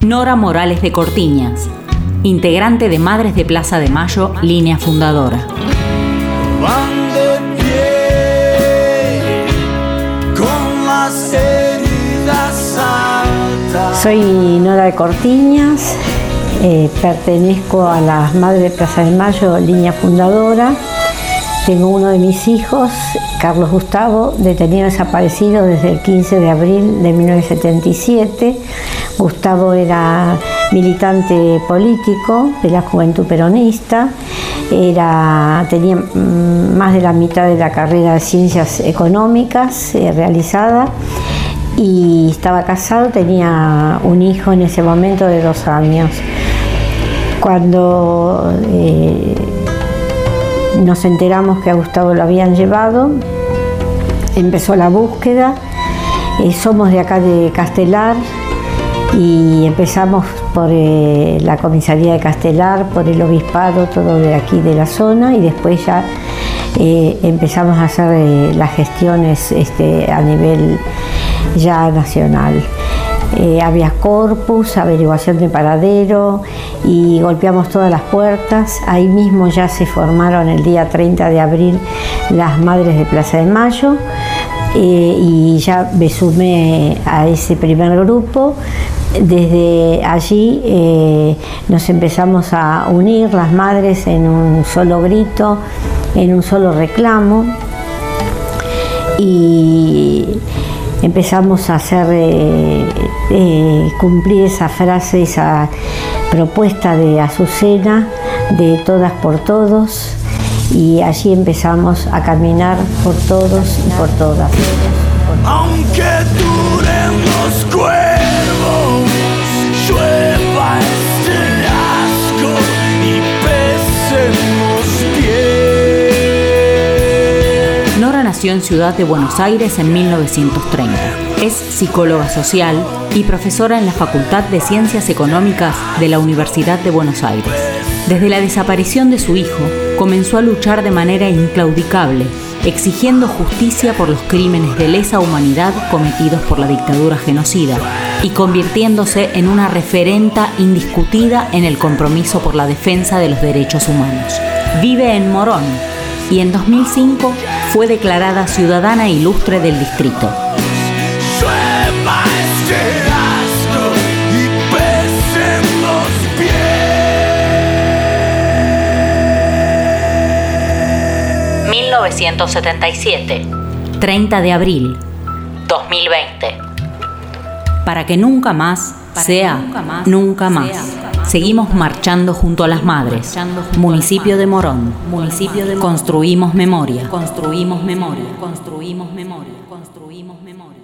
Nora Morales de Cortiñas, integrante de Madres de Plaza de Mayo, línea fundadora. Soy Nora de Cortiñas, eh, pertenezco a las Madres de Plaza de Mayo, línea fundadora. Tengo uno de mis hijos, Carlos Gustavo, detenido desaparecido desde el 15 de abril de 1977. Gustavo era militante político de la juventud peronista, era, tenía mm, más de la mitad de la carrera de ciencias económicas eh, realizada y estaba casado, tenía un hijo en ese momento de dos años. Cuando eh, nos enteramos que a Gustavo lo habían llevado, empezó la búsqueda. Eh, somos de acá de Castelar y empezamos por eh, la comisaría de Castelar, por el obispado, todo de aquí de la zona y después ya empezamos a hacer las gestiones este, a nivel ya nacional. Eh, había corpus, averiguación de paradero y golpeamos todas las puertas. Ahí mismo ya se formaron el día 30 de abril las Madres de Plaza de Mayo eh, y ya me sumé a ese primer grupo. Desde allí eh, nos empezamos a unir las madres en un solo grito, en un solo reclamo y empezamos a hacer eh, cumplir esa frase, esa propuesta de Azucena de todas por todos y allí empezamos a caminar por todos y por todas. Aunque duren los cuervos, nació en Ciudad de Buenos Aires en 1930. Es psicóloga social y profesora en la Facultad de Ciencias Económicas de la Universidad de Buenos Aires. Desde la desaparición de su hijo, comenzó a luchar de manera inclaudicable, exigiendo justicia por los crímenes de lesa humanidad cometidos por la dictadura genocida y convirtiéndose en una referenta indiscutida en el compromiso por la defensa de los derechos humanos. Vive en Morón, y en 2005 fue declarada ciudadana ilustre del distrito. ...1977... ...30 de abril... ...2020... ...para que nunca más... ...sea... ...nunca más Seguimos marchando junto a las madres. Municipio de Morón. Municipio de memoria. Construimos memoria. Construimos memoria. Construimos memoria. Construimos memoria.